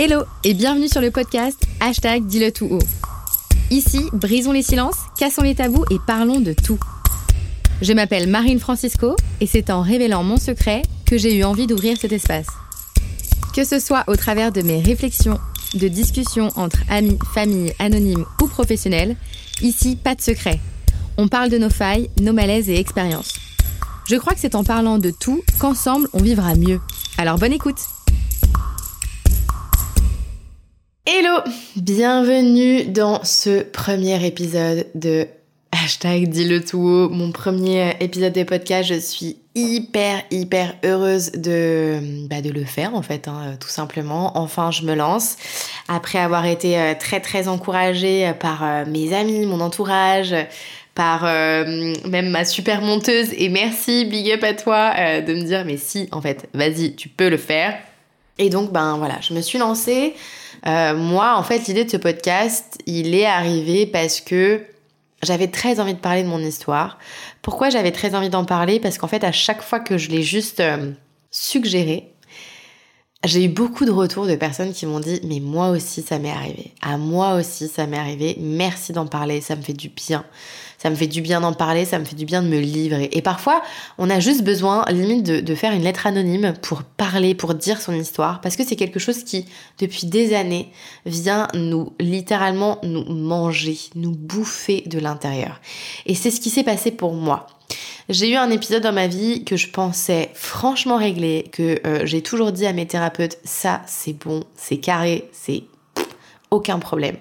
Hello et bienvenue sur le podcast Hashtag Dis-le tout haut. Ici, brisons les silences, cassons les tabous et parlons de tout. Je m'appelle Marine Francisco et c'est en révélant mon secret que j'ai eu envie d'ouvrir cet espace. Que ce soit au travers de mes réflexions, de discussions entre amis, familles, anonymes ou professionnels, ici, pas de secret. On parle de nos failles, nos malaises et expériences. Je crois que c'est en parlant de tout qu'ensemble on vivra mieux. Alors bonne écoute Hello Bienvenue dans ce premier épisode de Hashtag dis-le tout haut, mon premier épisode de podcast. Je suis hyper, hyper heureuse de, bah, de le faire en fait, hein, tout simplement. Enfin, je me lance. Après avoir été euh, très, très encouragée par euh, mes amis, mon entourage, par euh, même ma super monteuse. Et merci, big up à toi de me dire, mais si, en fait, vas-y, tu peux le faire. Et donc, ben voilà, je me suis lancée. moi, en fait, l'idée de ce podcast, il est arrivé parce que j'avais très envie de parler de mon histoire. Pourquoi j'avais très envie d'en parler? Parce qu'en fait, à chaque fois que je l'ai juste euh, suggéré, j'ai eu beaucoup de retours de personnes qui m'ont dit mais moi aussi ça m'est arrivé. À moi aussi ça m'est arrivé. Merci d'en parler, ça me fait du bien. Ça me fait du bien d'en parler, ça me fait du bien de me livrer. Et parfois, on a juste besoin, limite, de, faire une lettre anonyme pour parler, pour dire son histoire, parce que c'est quelque chose qui, depuis des années, vient nous, littéralement, nous manger, nous bouffer de l'intérieur. Et c'est ce qui s'est passé pour moi. J'ai eu un épisode dans ma vie que je pensais franchement réglé, que euh, j'ai toujours dit à mes thérapeutes, ça c'est bon, c'est carré, c'est aucun problème.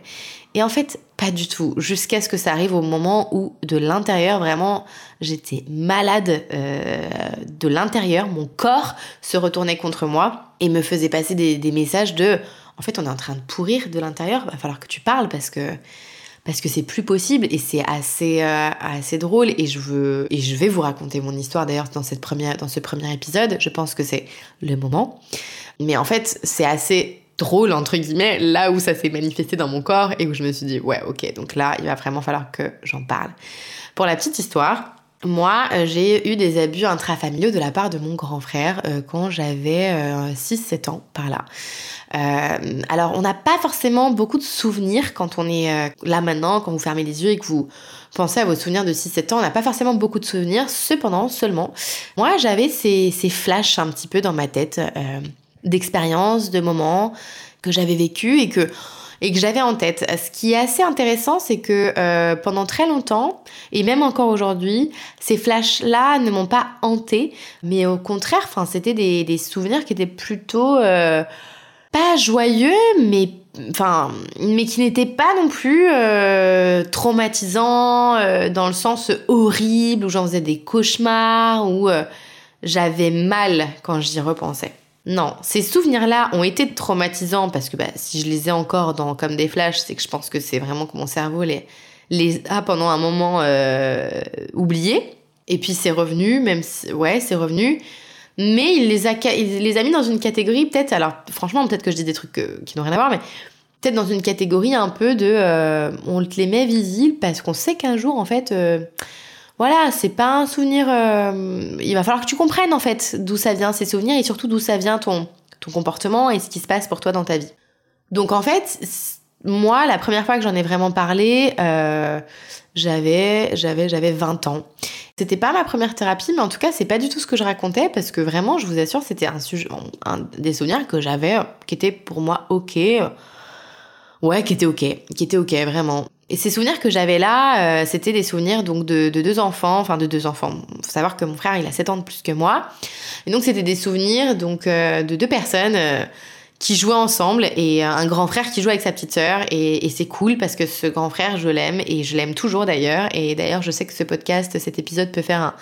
Et en fait, pas du tout, jusqu'à ce que ça arrive au moment où de l'intérieur, vraiment, j'étais malade euh, de l'intérieur, mon corps se retournait contre moi et me faisait passer des, messages de, en fait, on est en train de pourrir de l'intérieur, va falloir que tu parles parce que parce que c'est plus possible et c'est assez euh, assez drôle et je veux et je vais vous raconter mon histoire d'ailleurs dans ce premier épisode. Je pense que c'est le moment. Mais en fait c'est assez drôle entre guillemets là où ça s'est manifesté dans mon corps et où je me suis dit ouais ok donc là il va vraiment falloir que j'en parle pour la petite histoire moi, euh, j'ai eu des abus intrafamiliaux de la part de mon grand frère euh, quand j'avais 6-7 ans par là. Euh, alors, on n'a pas forcément beaucoup de souvenirs quand on est euh, là maintenant, quand vous fermez les yeux et que vous pensez à vos souvenirs de 6-7 ans. On n'a pas forcément beaucoup de souvenirs. Cependant, seulement, moi, j'avais ces, ces, flashs un petit peu dans ma tête euh, d'expériences, de moments que j'avais vécu et que et que j'avais en tête. Ce qui est assez intéressant, c'est que euh, pendant très longtemps, et même encore aujourd'hui, ces flashs-là ne m'ont pas hanté, mais au contraire, c'était des, des, souvenirs qui étaient plutôt euh, pas joyeux, mais enfin, mais qui n'était pas non plus euh, traumatisant euh, dans le sens horrible où j'en faisais des cauchemars euh, j'avais mal quand j'y repensais. Non, ces souvenirs-là ont été traumatisants parce que bah, si je les ai encore dans comme des flashs, c'est que je pense que c'est vraiment que mon cerveau les les a pendant un moment oubliés. Et puis c'est revenu, même si, ouais, c'est revenu mais il les a, il les a mis dans une catégorie peut-être, alors franchement peut-être que je dis des trucs qui n'ont rien à voir, mais peut-être dans une catégorie un peu de, euh, on te les met visibles parce qu'on sait qu'un jour en fait, euh, voilà, c'est pas un souvenir, euh, il va falloir que tu comprennes en fait d'où ça vient ces souvenirs et surtout d'où ça vient ton, ton comportement et ce qui se passe pour toi dans ta vie. Donc en fait, moi, la première fois que j'en ai vraiment parlé, j'avais, j'avais, j'avais 20 ans. C'était pas ma première thérapie, mais en tout cas, c'est pas du tout ce que je racontais parce que vraiment, je vous assure, c'était un sujet, un, des souvenirs que j'avais qui étaient pour moi ok. Ouais, qui étaient ok, qui étaient ok, vraiment. Et ces souvenirs que j'avais là, euh, c'était des souvenirs donc de, de, deux enfants, enfin de deux enfants. Faut savoir que mon frère, il a 7 ans de plus que moi. Et donc, c'était des souvenirs donc euh, de deux personnes. Euh, qui jouaient ensemble et un grand frère qui joue avec sa petite sœur et, c'est cool parce que ce grand frère je l'aime et je l'aime toujours d'ailleurs et d'ailleurs je sais que ce podcast cet épisode peut faire un,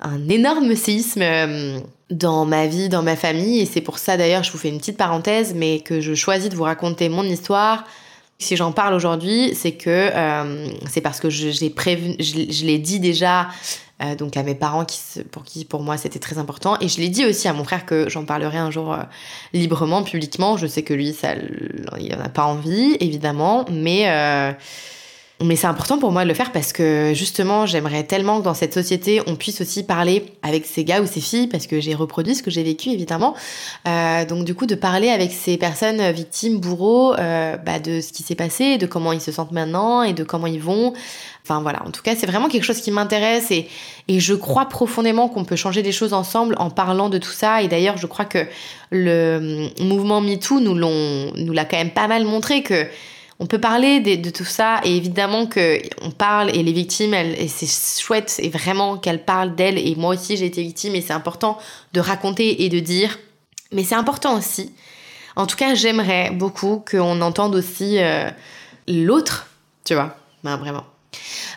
un énorme séisme dans ma vie, dans ma famille et c'est pour ça d'ailleurs je vous fais une petite parenthèse mais que je choisis de vous raconter mon histoire si j'en parle aujourd'hui, c'est que euh, c'est parce que j'ai prévu, je, je l'ai dit déjà euh, donc à mes parents qui, pour qui pour moi c'était très important. Et je l'ai dit aussi à mon frère que j'en parlerai un jour euh, librement publiquement. Je sais que lui ça il en a pas envie évidemment. Mais mais c'est important pour moi de le faire parce que justement, j'aimerais tellement que dans cette société, on puisse aussi parler avec ces gars ou ces filles, parce que j'ai reproduit ce que j'ai vécu évidemment. Euh, donc du coup, de parler avec ces personnes victimes, bourreaux, euh, bah, de ce qui s'est passé, de comment ils se sentent maintenant et de comment ils vont. Enfin voilà, en tout cas, c'est vraiment quelque chose qui m'intéresse et, je crois profondément qu'on peut changer des choses ensemble en parlant de tout ça. Et d'ailleurs, je crois que le mouvement MeToo nous nous l'a quand même pas mal montré que on peut parler de, tout ça et évidemment que on parle et les victimes et c'est chouette et vraiment qu'elles parlent d'elles. Et moi aussi j'ai été victime et c'est important de raconter et de dire. Mais c'est important aussi. En tout cas j'aimerais beaucoup qu'on entende aussi euh, l'autre tu vois. Ben vraiment.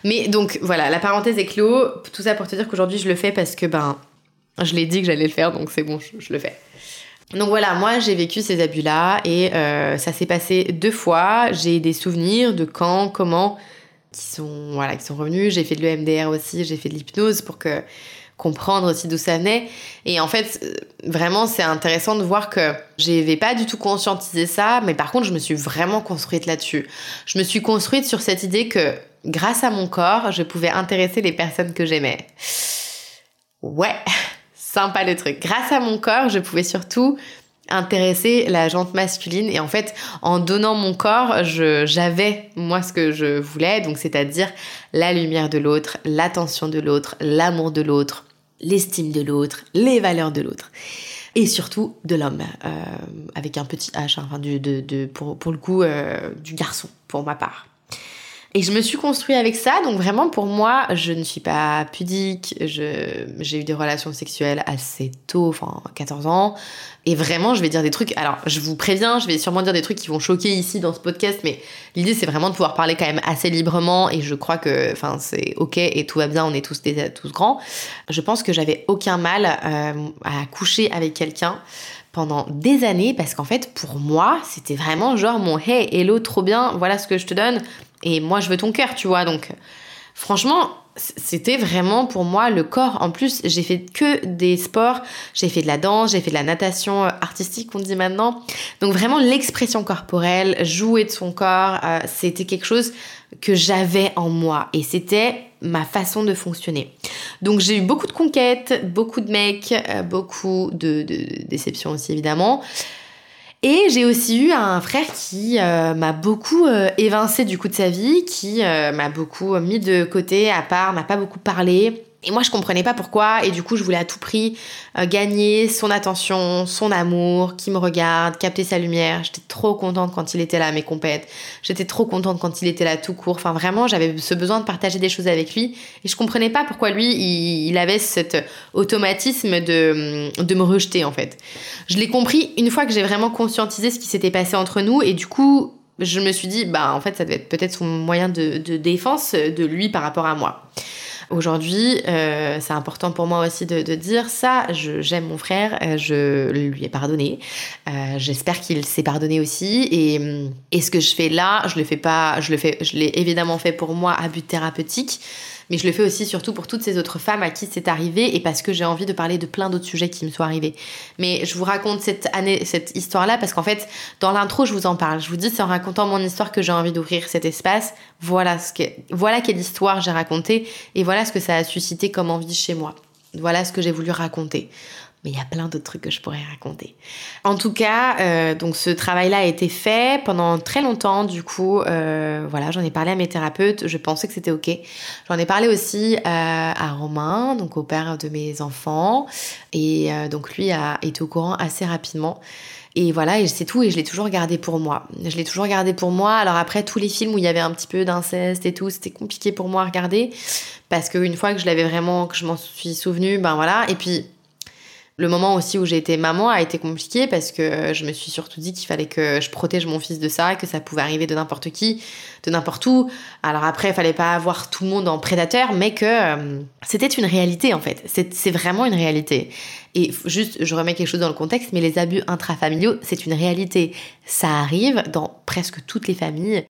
Mais donc voilà la parenthèse est clos. Tout ça pour te dire qu'aujourd'hui je le fais parce que ben je l'ai dit que j'allais le faire donc c'est bon je le fais donc voilà, moi j'ai vécu ces abus-là et euh, ça s'est passé deux fois. J'ai des souvenirs de quand, comment, qui sont voilà, qui sont revenus. J'ai fait de l'EMDR aussi, j'ai fait de l'hypnose pour que comprendre aussi d'où ça venait. Et en fait, euh, vraiment, c'est intéressant de voir que j'avais pas du tout conscientisé ça, mais par contre, je me suis vraiment construite là-dessus. Je me suis construite sur cette idée que grâce à mon corps, je pouvais intéresser les personnes que j'aimais. Ouais, sympa le truc. Grâce à mon corps, je pouvais surtout intéresser la jante masculine. Et en fait en donnant mon corps j'avais moi ce que je voulais. Donc c'est-à-dire la lumière de l'autre l'attention de l'autre l'amour de l'autre l'estime de l'autre les valeurs de l'autre. Et surtout de l'homme euh, avec un petit H hein, enfin de, pour, pour, le coup euh, du garçon pour ma part et je me suis construit avec ça, donc vraiment pour moi, je ne suis pas pudique, j'ai eu des relations sexuelles assez tôt, enfin 14 ans, et vraiment je vais dire des trucs, alors je vous préviens, je vais sûrement dire des trucs qui vont choquer ici dans ce podcast, mais l'idée c'est vraiment de pouvoir parler quand même assez librement, et je crois que enfin c'est ok et tout va bien, on est tous, tous grands. Je pense que j'avais aucun mal euh, à coucher avec quelqu'un pendant des années parce qu'en fait pour moi c'était vraiment genre mon hey hello trop bien voilà ce que je te donne et moi, je veux ton cœur, tu vois. Donc, franchement, c'était vraiment pour moi le corps. En plus, j'ai fait que des sports. J'ai fait de la danse, j'ai fait de la natation euh, artistique, on dit maintenant. Donc vraiment l'expression corporelle, jouer de son corps, euh, c'était quelque chose que j'avais en moi et c'était ma façon de fonctionner. Donc j'ai eu beaucoup de conquêtes, beaucoup de mecs, euh, beaucoup de, de déceptions aussi évidemment. Et j'ai aussi eu un frère qui euh, m'a beaucoup euh, évincé du coup de sa vie, qui euh, m'a beaucoup mis de côté, à part, m'a pas beaucoup parlé. Et moi, je comprenais pas pourquoi, et du coup, je voulais à tout prix euh, gagner son attention, son amour, qui me regarde, capter sa lumière. J'étais trop contente quand il était là à mes compètes. J'étais trop contente quand il était là tout court. Enfin, vraiment, j'avais ce besoin de partager des choses avec lui, et je comprenais pas pourquoi lui, il, avait cet automatisme de, de me rejeter, en fait. Je l'ai compris une fois que j'ai vraiment conscientisé ce qui s'était passé entre nous, et du coup, je me suis dit, bah, en fait, ça devait être peut-être son moyen de, de défense de lui par rapport à moi. Aujourd'hui, euh, c'est important pour moi aussi de, dire ça. J'aime mon frère, euh, je lui ai pardonné. Euh, j'espère qu'il s'est pardonné aussi. Et, et, ce que je fais là, je le fais pas, je le fais, je l'ai évidemment fait pour moi à but thérapeutique mais je le fais aussi surtout pour toutes ces autres femmes à qui c'est arrivé et parce que j'ai envie de parler de plein d'autres sujets qui me sont arrivés. Mais je vous raconte cette année, cette histoire-là parce qu'en fait, dans l'intro, je vous en parle. Je vous dis, c'est en racontant mon histoire que j'ai envie d'ouvrir cet espace. Voilà ce que, voilà quelle histoire j'ai racontée et voilà ce que ça a suscité comme envie chez moi. Voilà ce que j'ai voulu raconter mais il y a plein d'autres trucs que je pourrais raconter. En tout cas, euh, donc ce travail-là a été fait pendant très longtemps. Du coup, euh, voilà, j'en ai parlé à mes thérapeutes. Je pensais que c'était ok. J'en ai parlé aussi euh, à Romain, donc au père de mes enfants, et donc lui a été au courant assez rapidement. Et voilà, et c'est tout, et je l'ai toujours gardé pour moi. Je l'ai toujours gardé pour moi. Alors après, tous les films où il y avait un petit peu d'inceste et tout, c'était compliqué pour moi à regarder. Parce qu'une fois que je l'avais vraiment, que je m'en suis souvenu, ben voilà. Et puis, le moment aussi où j'ai été maman a été compliqué parce que je me suis surtout dit qu'il fallait que je protège mon fils de ça, que ça pouvait arriver de n'importe qui, de n'importe où. Alors après, il fallait pas avoir tout le monde en prédateur, mais que euh, c'était une réalité en fait. C'est vraiment une réalité. Et juste, je remets quelque chose dans le contexte, mais les abus intrafamiliaux, c'est une réalité. Ça arrive dans presque toutes les familles.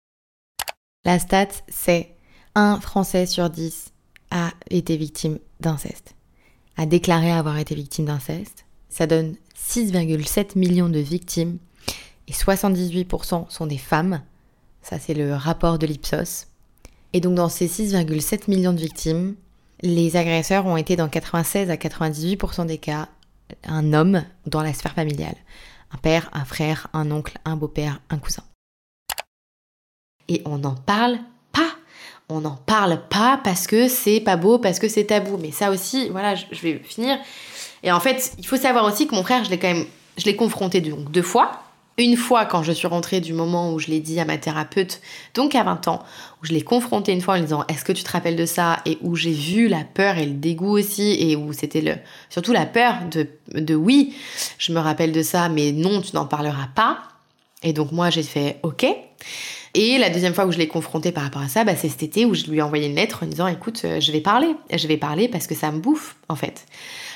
La stat, c'est un Français sur 10 a été victime d'inceste a déclaré avoir été victime d'inceste. Ça donne 6,7 millions de victimes et 78% sont des femmes. Ça, c'est le rapport de l'Ipsos. Et donc dans ces 6,7 millions de victimes, les agresseurs ont été dans 96 à 98% des cas un homme dans la sphère familiale. Un père, un frère, un oncle, un beau-père, un cousin. Et on n'en parle. On n'en parle pas parce que c'est pas beau, parce que c'est tabou. Mais ça aussi, voilà, je vais finir. Et en fait, il faut savoir aussi que mon frère, je l'ai quand même, je l'ai confronté donc deux fois une fois quand je suis rentrée du moment où je l'ai dit à ma thérapeute, donc à 20 ans, où je l'ai confrontée une fois en lui disant est-ce que tu te rappelles de ça? Et où j'ai vu la peur et le dégoût aussi et où c'était le surtout la peur de, de oui, je me rappelle de ça mais non, tu n'en parleras pas. Et donc moi j'ai fait ok. Et la deuxième fois où je l'ai confrontée par rapport à ça, bah, c'est cet été où je lui ai envoyé une lettre en disant écoute, euh, je vais parler, je vais parler parce que ça me bouffe en fait.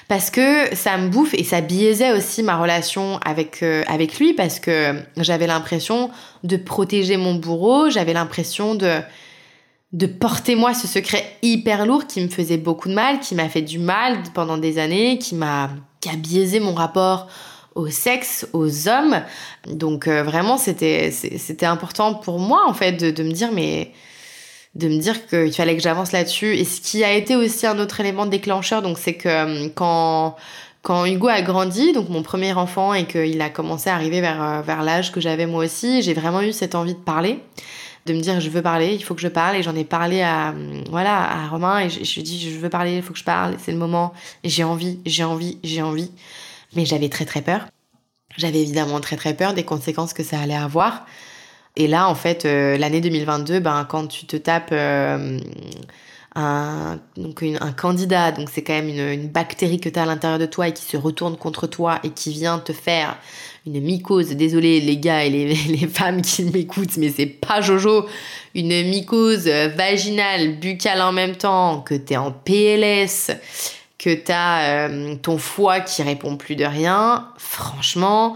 Parce que ça me bouffe et ça biaisait aussi ma relation avec, euh, avec lui parce que j'avais l'impression de protéger mon bourreau, j'avais l'impression de, de porter moi ce secret hyper lourd qui me faisait beaucoup de mal, qui m'a fait du mal pendant des années, qui m'a qui a biaisé mon rapport au sexe, aux hommes. Donc euh, vraiment c'était important pour moi en fait de, de me dire mais de me dire qu'il fallait que j'avance là-dessus. Et ce qui a été aussi un autre élément déclencheur, donc c'est que euh, quand quand Hugo a grandi, donc mon premier enfant, et qu'il a commencé à arriver vers, euh, vers l'âge que j'avais moi aussi, j'ai vraiment eu cette envie de parler, de me dire je veux parler, il faut que je parle, et j'en ai parlé à, voilà, à Romain, et je lui ai dit je veux parler, il faut que je parle, c'est le moment, j'ai envie, j'ai envie, j'ai envie. Mais j'avais très très peur. J'avais évidemment très très peur des conséquences que ça allait avoir. Et là, en fait, euh, l'année 2022, ben, quand tu te tapes euh, un, donc un candidat, donc c'est quand même une, bactérie que tu as à l'intérieur de toi et qui se retourne contre toi et qui vient te faire une mycose, désolé les gars et les, les femmes qui m'écoutent, mais c'est pas Jojo, une mycose vaginale, buccale en même temps, que tu es en PLS, que tu as euh, ton foie qui répond plus de rien, franchement,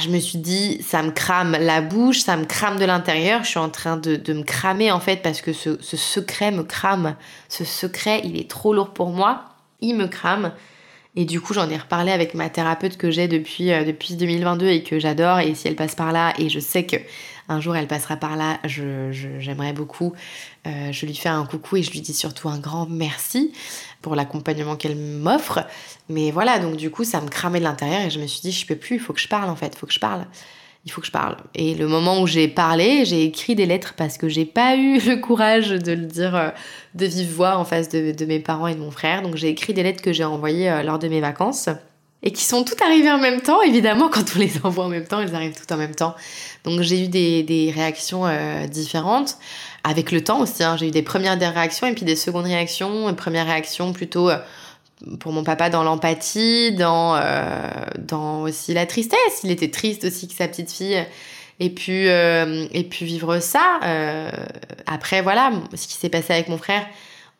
je me suis dit, ça me crame la bouche, ça me crame de l'intérieur, je suis en train de, me cramer en fait parce que ce, secret me crame. Ce secret, il est trop lourd pour moi, il me crame. Et du coup, j'en ai reparlé avec ma thérapeute que j'ai depuis, euh, depuis 2022 et que j'adore. Et si elle passe par là, et je sais que un jour elle passera par là, j'aimerais beaucoup. Euh, je lui fais un coucou et je lui dis surtout un grand merci pour l'accompagnement qu'elle m'offre. Mais voilà, donc du coup, ça me cramait de l'intérieur et je me suis dit, je peux plus, il faut que je parle en fait, il faut que je parle. Il faut que je parle. Et le moment où j'ai parlé, j'ai écrit des lettres parce que j'ai pas eu le courage de le dire euh, de vive voix en face de, mes parents et de mon frère. Donc j'ai écrit des lettres que j'ai envoyées euh, lors de mes vacances et qui sont toutes arrivées en même temps. Évidemment, quand on les envoie en même temps, elles arrivent toutes en même temps. Donc j'ai eu des, réactions euh, différentes. Avec le temps aussi, hein. j'ai eu des premières réactions et puis des secondes réactions. Une première réaction plutôt pour mon papa dans l'empathie, dans, euh, dans aussi la tristesse. Il était triste aussi que sa petite fille puis, et puis vivre ça. après, voilà, ce qui s'est passé avec mon frère,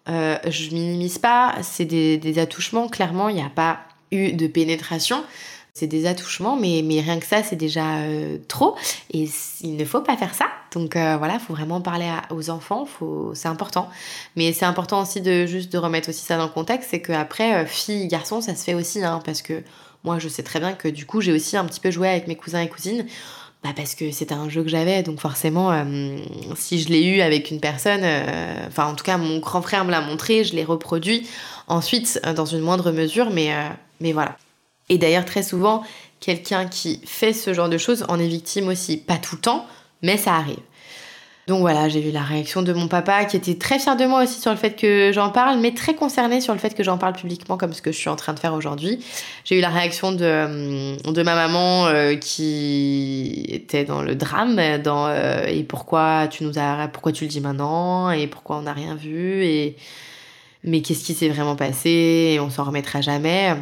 je minimise pas. C'est des, des attouchements, clairement. Il n'y a pas eu de pénétration. C'est des attouchements, mais, mais rien que ça, c'est déjà euh, trop. Et il ne faut pas faire ça. Donc euh, voilà, il faut vraiment parler aux enfants, faut, c'est important. Mais c'est important aussi de juste de remettre aussi ça dans le contexte, c'est qu'après, euh, fille, garçon, ça se fait aussi, hein, parce que moi, je sais très bien que du coup, j'ai aussi un petit peu joué avec mes cousins et cousines. Bah parce que c'était un jeu que j'avais, donc forcément, si je l'ai eu avec une personne, enfin en tout cas mon grand frère me l'a montré, je l'ai reproduit ensuite dans une moindre mesure, mais, mais voilà. Et d'ailleurs, très souvent, quelqu'un qui fait ce genre de choses en est victime aussi. Pas tout le temps, mais ça arrive. Donc voilà, j'ai vu la réaction de mon papa qui était très fier de moi aussi sur le fait que j'en parle, mais très concerné sur le fait que j'en parle publiquement comme ce que je suis en train de faire aujourd'hui. J'ai eu la réaction de, euh, de ma maman euh, qui était dans le drame, dans euh, et pourquoi tu nous as, pourquoi tu le dis maintenant et pourquoi on n'a rien vu et mais qu'est-ce qui s'est vraiment passé et on s'en remettra jamais.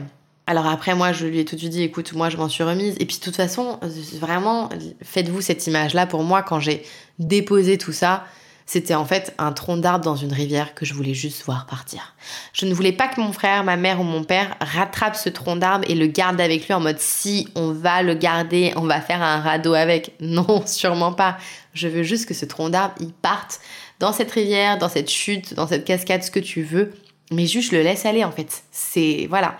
Alors après, moi, je lui ai tout de suite dit, écoute, moi, je m'en suis remise. Et puis, de toute façon, vraiment, faites-vous cette image-là. Pour moi, quand j'ai déposé tout ça, c'était en fait un tronc d'arbre dans une rivière que je voulais juste voir partir. Je ne voulais pas que mon frère, ma mère ou mon père rattrape ce tronc d'arbre et le garde avec lui en mode si on va le garder, on va faire un radeau avec. Non, sûrement pas. Je veux juste que ce tronc d'arbre, il parte dans cette rivière, dans cette chute, dans cette cascade, ce que tu veux. Mais juste, je le laisse aller en fait. C'est, voilà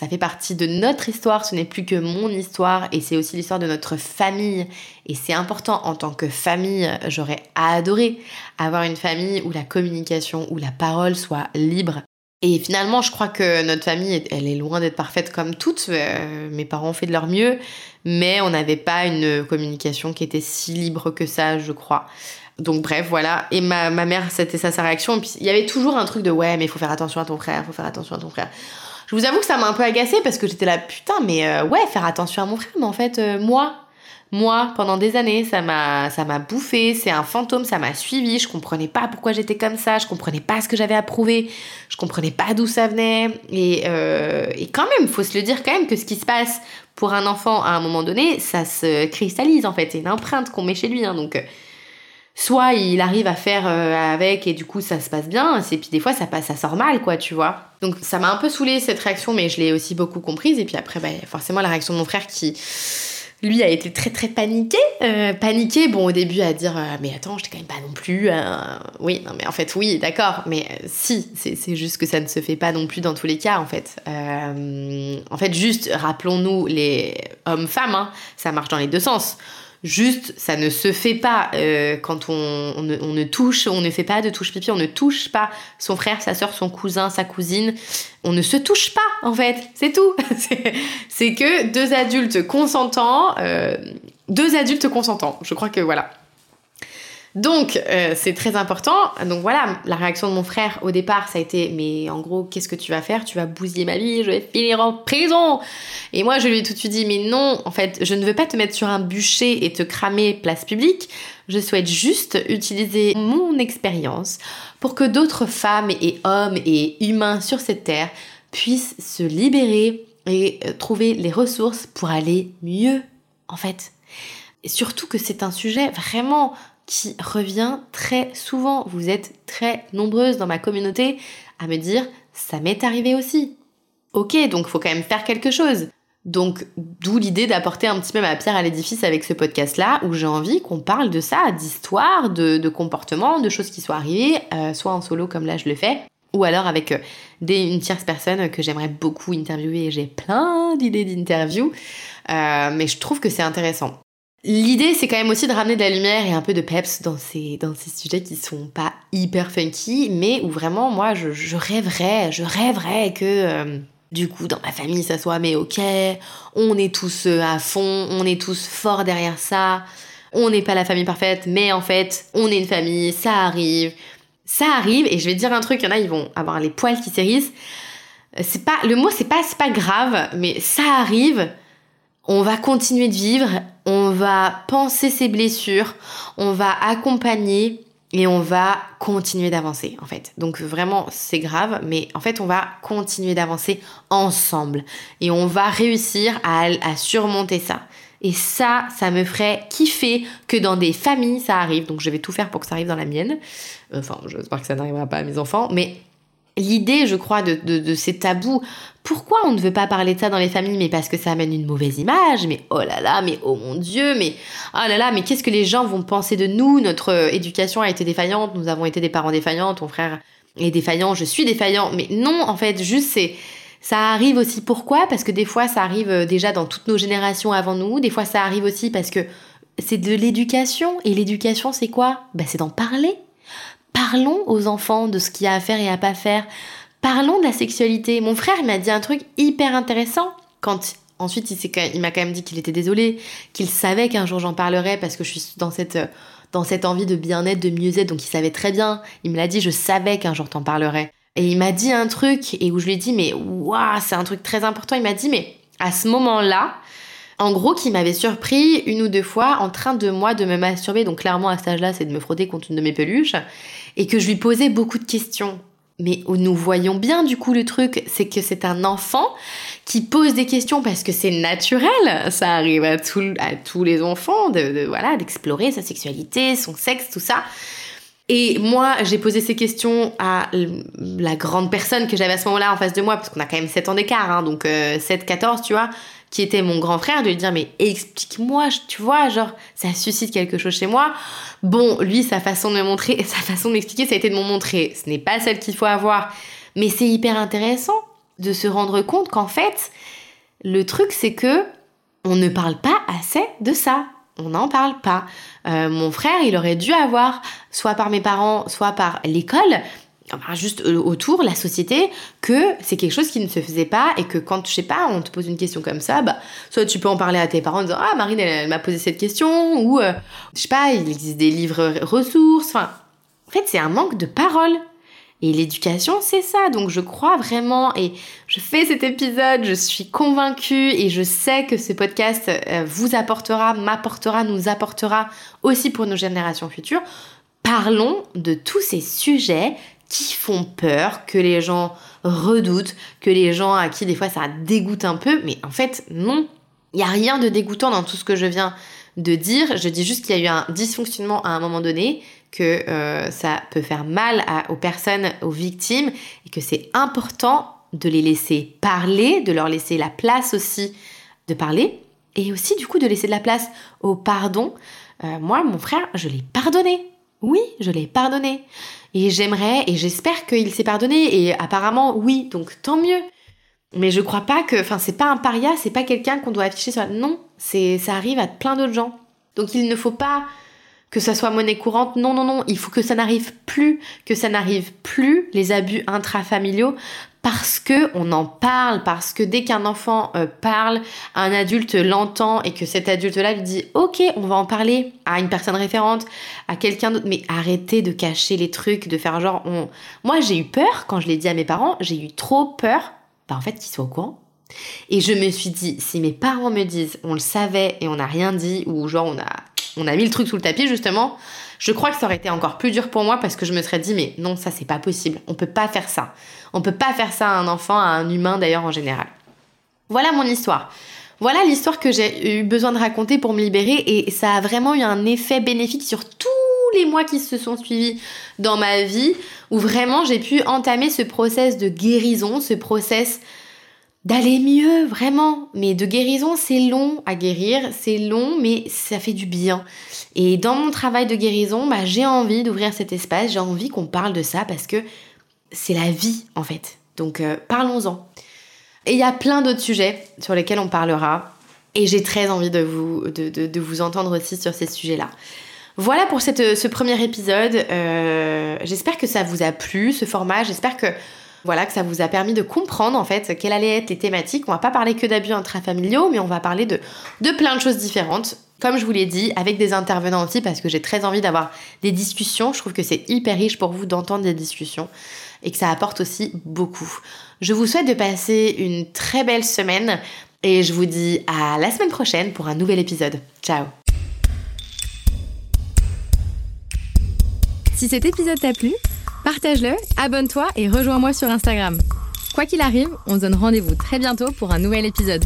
ça fait partie de notre histoire, ce n'est plus que mon histoire et c'est aussi l'histoire de notre famille. Et c'est important en tant que famille, j'aurais adoré avoir une famille où la communication, où la parole soit libre. Et finalement, je crois que notre famille, elle est loin d'être parfaite comme toutes. Euh, mes parents ont fait de leur mieux, mais on n'avait pas une communication qui était si libre que ça, je crois. Donc bref, voilà. Et ma, ma mère, c'était ça sa réaction. Il y avait toujours un truc de ouais, mais il faut faire attention à ton frère, il faut faire attention à ton frère. Je vous avoue que ça m'a un peu agacée parce que j'étais là, putain, mais euh, ouais, faire attention à mon frère, mais en fait, euh, moi, moi, pendant des années, ça m'a, ça bouffé, c'est un fantôme, ça m'a suivi, je comprenais pas pourquoi j'étais comme ça, je comprenais pas ce que j'avais à prouver, je comprenais pas d'où ça venait. Et, euh, et quand même, faut se le dire quand même que ce qui se passe pour un enfant à un moment donné, ça se cristallise en fait, c'est une empreinte qu'on met chez lui, hein, donc soit il arrive à faire euh, avec et du coup ça se passe bien, et puis des fois ça passe, sort mal quoi, tu vois. Donc ça m'a un peu saoulé cette réaction, mais je l'ai aussi beaucoup comprise. Et puis après, bah, forcément la réaction de mon frère qui lui a été très très paniqué. Euh, paniqué, bon au début à dire euh, mais attends, je t'ai quand même pas non plus. oui, non mais en fait oui, d'accord, mais si, c'est juste que ça ne se fait pas non plus dans tous les cas en fait. en fait, juste rappelons-nous les hommes-femmes, hein, ça marche dans les deux sens. Juste, ça ne se fait pas euh, quand on, ne, touche, on ne fait pas de touche pipi, on ne touche pas son frère, sa soeur, son cousin, sa cousine. On ne se touche pas, en fait. C'est tout. c'est que deux adultes consentants, euh, deux adultes consentants. Je crois que voilà. Donc, euh, c'est très important. Donc voilà, la réaction de mon frère au départ, ça a été Mais en gros, qu'est-ce que tu vas faire? Tu vas bousiller ma vie, je vais finir en prison Et moi, je lui ai tout de suite dit Mais non, en fait, je ne veux pas te mettre sur un bûcher et te cramer place publique. Je souhaite juste utiliser mon expérience pour que d'autres femmes et hommes et humains sur cette terre puissent se libérer et euh, trouver les ressources pour aller mieux, en fait. Et surtout que c'est un sujet vraiment qui revient très souvent. Vous êtes très nombreuses dans ma communauté à me dire ça m'est arrivé aussi. Ok, donc faut quand même faire quelque chose. Donc d'où l'idée d'apporter un petit peu ma pierre à l'édifice avec ce podcast-là, où j'ai envie qu'on parle de ça, d'histoire, de, comportement, de choses qui sont arrivées, euh, soit en solo comme là je le fais, ou alors avec euh, des, une tierce personne que j'aimerais beaucoup interviewer. J'ai plein d'idées d'interview, euh, mais je trouve que c'est intéressant. L'idée, c'est quand même aussi de ramener de la lumière et un peu de peps dans ces, dans ces sujets qui sont pas hyper funky, mais où vraiment, moi, je, rêverais, je rêverais que, euh, du coup, dans ma famille, ça soit, mais ok, on est tous euh, à fond, on est tous forts derrière ça, on n'est pas la famille parfaite, mais en fait, on est une famille, ça arrive, ça arrive, et je vais dire un truc, il y en a, ils vont avoir les poils qui s'hérissent. C'est pas, le mot, c'est pas, c'est pas grave, mais ça arrive, on va continuer de vivre, on va penser ses blessures, on va accompagner et on va continuer d'avancer en fait. Donc vraiment c'est grave, mais en fait on va continuer d'avancer ensemble et on va réussir à, surmonter ça. Et ça, ça me ferait kiffer que dans des familles ça arrive. Donc je vais tout faire pour que ça arrive dans la mienne. Enfin, j'espère que ça n'arrivera pas à mes enfants, mais l'idée, je crois, de, de, ces tabous. Pourquoi on ne veut pas parler de ça dans les familles? Mais parce que ça amène une mauvaise image. Mais oh là là, mais oh mon Dieu, mais oh là là, mais qu'est-ce que les gens vont penser de nous? Notre euh, éducation a été défaillante. Nous avons été des parents défaillants. Ton frère est défaillant. Je suis défaillant. Mais non, en fait, juste c'est ça arrive aussi pourquoi? Parce que des fois ça arrive euh, déjà dans toutes nos générations avant nous, des fois ça arrive aussi parce que c'est de l'éducation et l'éducation c'est quoi? Bah, c'est d'en parler, Parlons aux enfants de ce qu'il y a à faire et à pas faire. Parlons de la sexualité. Mon frère m'a dit un truc hyper intéressant quand ensuite il, m'a quand même dit qu'il était désolé, qu'il savait qu'un jour j'en parlerais parce que je suis dans cette dans cette envie de bien-être, de mieux-être, donc il savait très bien. Il me l'a dit, je savais qu'un jour t'en parlerais. Et il m'a dit un truc et où je lui ai dit mais waouh, c'est un truc très important. Il m'a dit mais à ce moment-là, en gros, qui m'avait surpris une ou deux fois en train de moi de me masturber. Donc clairement à cet âge-là, c'est de me frotter contre une de mes peluches et que je lui posais beaucoup de questions. Mais nous voyons bien du coup le truc, c'est que c'est un enfant qui pose des questions parce que c'est naturel. Ça arrive à, à tous les enfants de, voilà d'explorer sa sexualité, son sexe, tout ça. Et moi, j'ai posé ces questions à la grande personne que j'avais à ce moment-là en face de moi, parce qu'on a quand même 7 ans d'écart, hein, donc 7-14, euh, tu vois qui était mon grand frère, de lui dire mais explique-moi, tu vois, genre ça suscite quelque chose chez moi. Bon, lui, sa façon de me montrer, sa façon de m'expliquer, ça a été de me montrer, ce n'est pas celle qu'il faut avoir, mais c'est hyper intéressant. de se rendre compte qu'en fait, le truc c'est que on ne parle pas assez de ça. On n'en parle pas. Euh, mon frère, il aurait dû avoir, soit par mes parents, soit par l'école, juste euh, autour, la société, que c'est quelque chose qui ne se faisait pas et que quand, je sais pas, on te pose une question comme ça, bah, soit tu peux en parler à tes parents en disant Ah, Marine, elle, m'a posé cette question, ou, euh, je sais pas, il existe des livres ressources, enfin, en fait, c'est un manque de parole. Et l'éducation, c'est ça. Donc je crois vraiment, et je fais cet épisode, je suis convaincue et je sais que ce podcast euh, vous apportera, m'apportera, nous apportera aussi pour nos générations futures. Parlons de tous ces sujets qui font peur, que les gens redoutent, que les gens à qui des fois ça dégoûte un peu, mais en fait non, il n'y a rien de dégoûtant dans tout ce que je viens de dire, je dis juste qu'il y a eu un dysfonctionnement à un moment donné, que euh, ça peut faire mal aux personnes, aux victimes, et que c'est important de les laisser parler, de leur laisser la place aussi de parler, et aussi du coup de laisser de la place au pardon. Euh, moi, mon frère, je l'ai pardonné. Oui, je l'ai pardonné. Et j'aimerais et j'espère qu'il s'est pardonné. Et apparemment, oui, donc tant mieux. Mais je crois pas que, enfin, c'est pas un paria, c'est pas quelqu'un qu'on doit afficher sur. Non, c'est, ça arrive à plein d'autres gens. Donc il ne faut pas que ça soit monnaie courante. Non, non, non. Il faut que ça n'arrive plus, que ça n'arrive plus les abus intrafamiliaux parce que on en parle, parce que dès qu'un enfant euh, parle, un adulte l'entend et que cet adulte-là lui dit OK, on va en parler à une personne référente, à quelqu'un d'autre, mais arrêtez de cacher les trucs, de faire genre on... Moi j'ai eu peur quand je l'ai dit à mes parents, j'ai eu trop peur, bah en fait qu'ils soient au courant. Et je me suis dit, si mes parents me disent on le savait et on n'a rien dit, ou genre on a, on a mis le truc sous le tapis justement, je crois que ça aurait été encore plus dur pour moi parce que je me serais dit mais non ça c'est pas possible, on peut pas faire ça. On peut pas faire ça à un enfant, à un humain d'ailleurs en général. Voilà mon histoire. Voilà l'histoire que j'ai eu besoin de raconter pour me libérer et ça a vraiment eu un effet bénéfique sur tous les mois qui se sont suivis dans ma vie où vraiment j'ai pu entamer ce process de guérison, ce process d'aller mieux, vraiment. Mais de guérison, c'est long à guérir, c'est long, mais ça fait du bien. Et dans mon travail de guérison, bah, j'ai envie d'ouvrir cet espace, j'ai envie qu'on parle de ça parce que c'est la vie, en fait. Donc, euh, parlons-en. Et il y a plein d'autres sujets sur lesquels on parlera. Et j'ai très envie de vous, de, vous entendre aussi sur ces sujets-là. Voilà pour cette, ce premier épisode. Euh, j'espère que ça vous a plu, ce format. J'espère que voilà, que ça vous a permis de comprendre en fait quelles allaient être les thématiques. On va pas parler que d'abus intrafamiliaux, mais on va parler de, de plein de choses différentes. Comme je vous l'ai dit, avec des intervenants aussi, parce que j'ai très envie d'avoir des discussions. Je trouve que c'est hyper riche pour vous d'entendre des discussions et que ça apporte aussi beaucoup. Je vous souhaite de passer une très belle semaine et je vous dis à la semaine prochaine pour un nouvel épisode. Ciao Si cet épisode t'a plu, Partage-le, abonne-toi et rejoins-moi sur Instagram. Quoi qu'il arrive, on se donne rendez-vous très bientôt pour un nouvel épisode.